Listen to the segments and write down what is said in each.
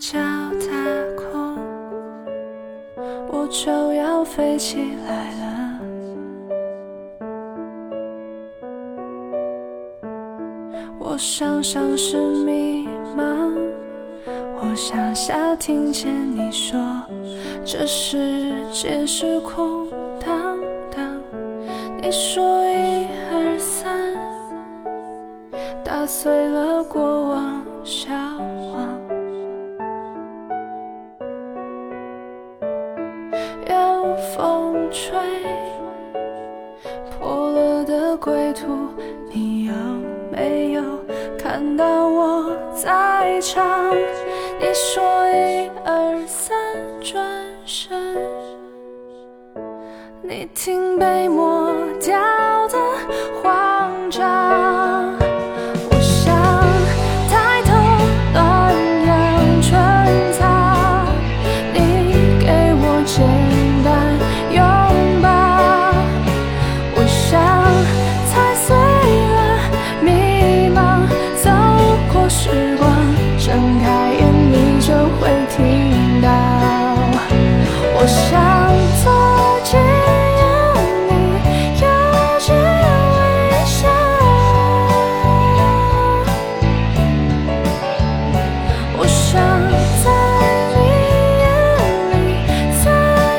脚踏空，我就要飞起来了。我想上是迷茫，我想下听见你说，这世界是空荡荡。你说一二三，打碎了过往笑话。风吹破了的归途，你有没有看到我在唱？你说一二三，转身，你听被抹掉想走进眼里，也只微笑。我想在你眼里再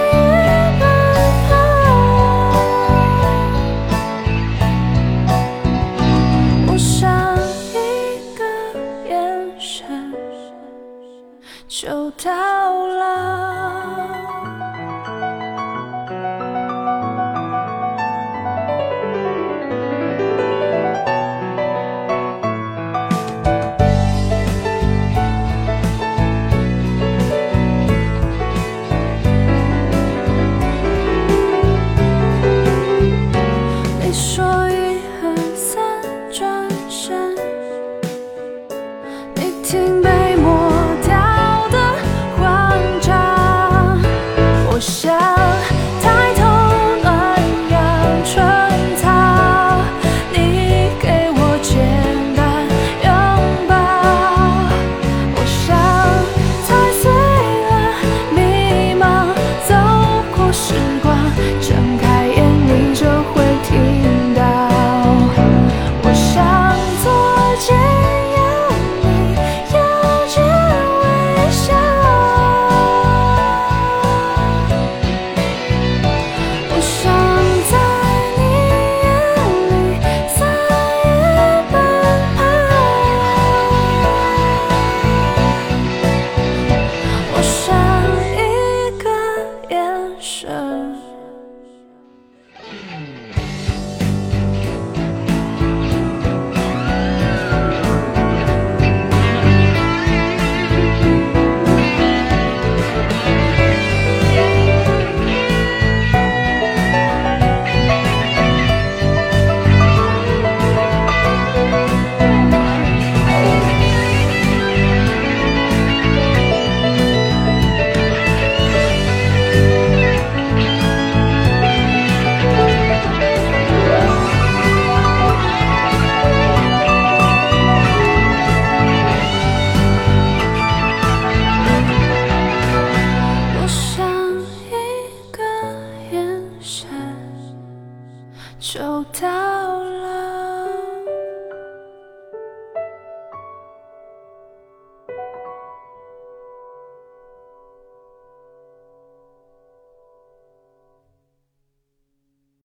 也难逃。我想一个眼神就到了。情被抹掉的慌张，我想。就到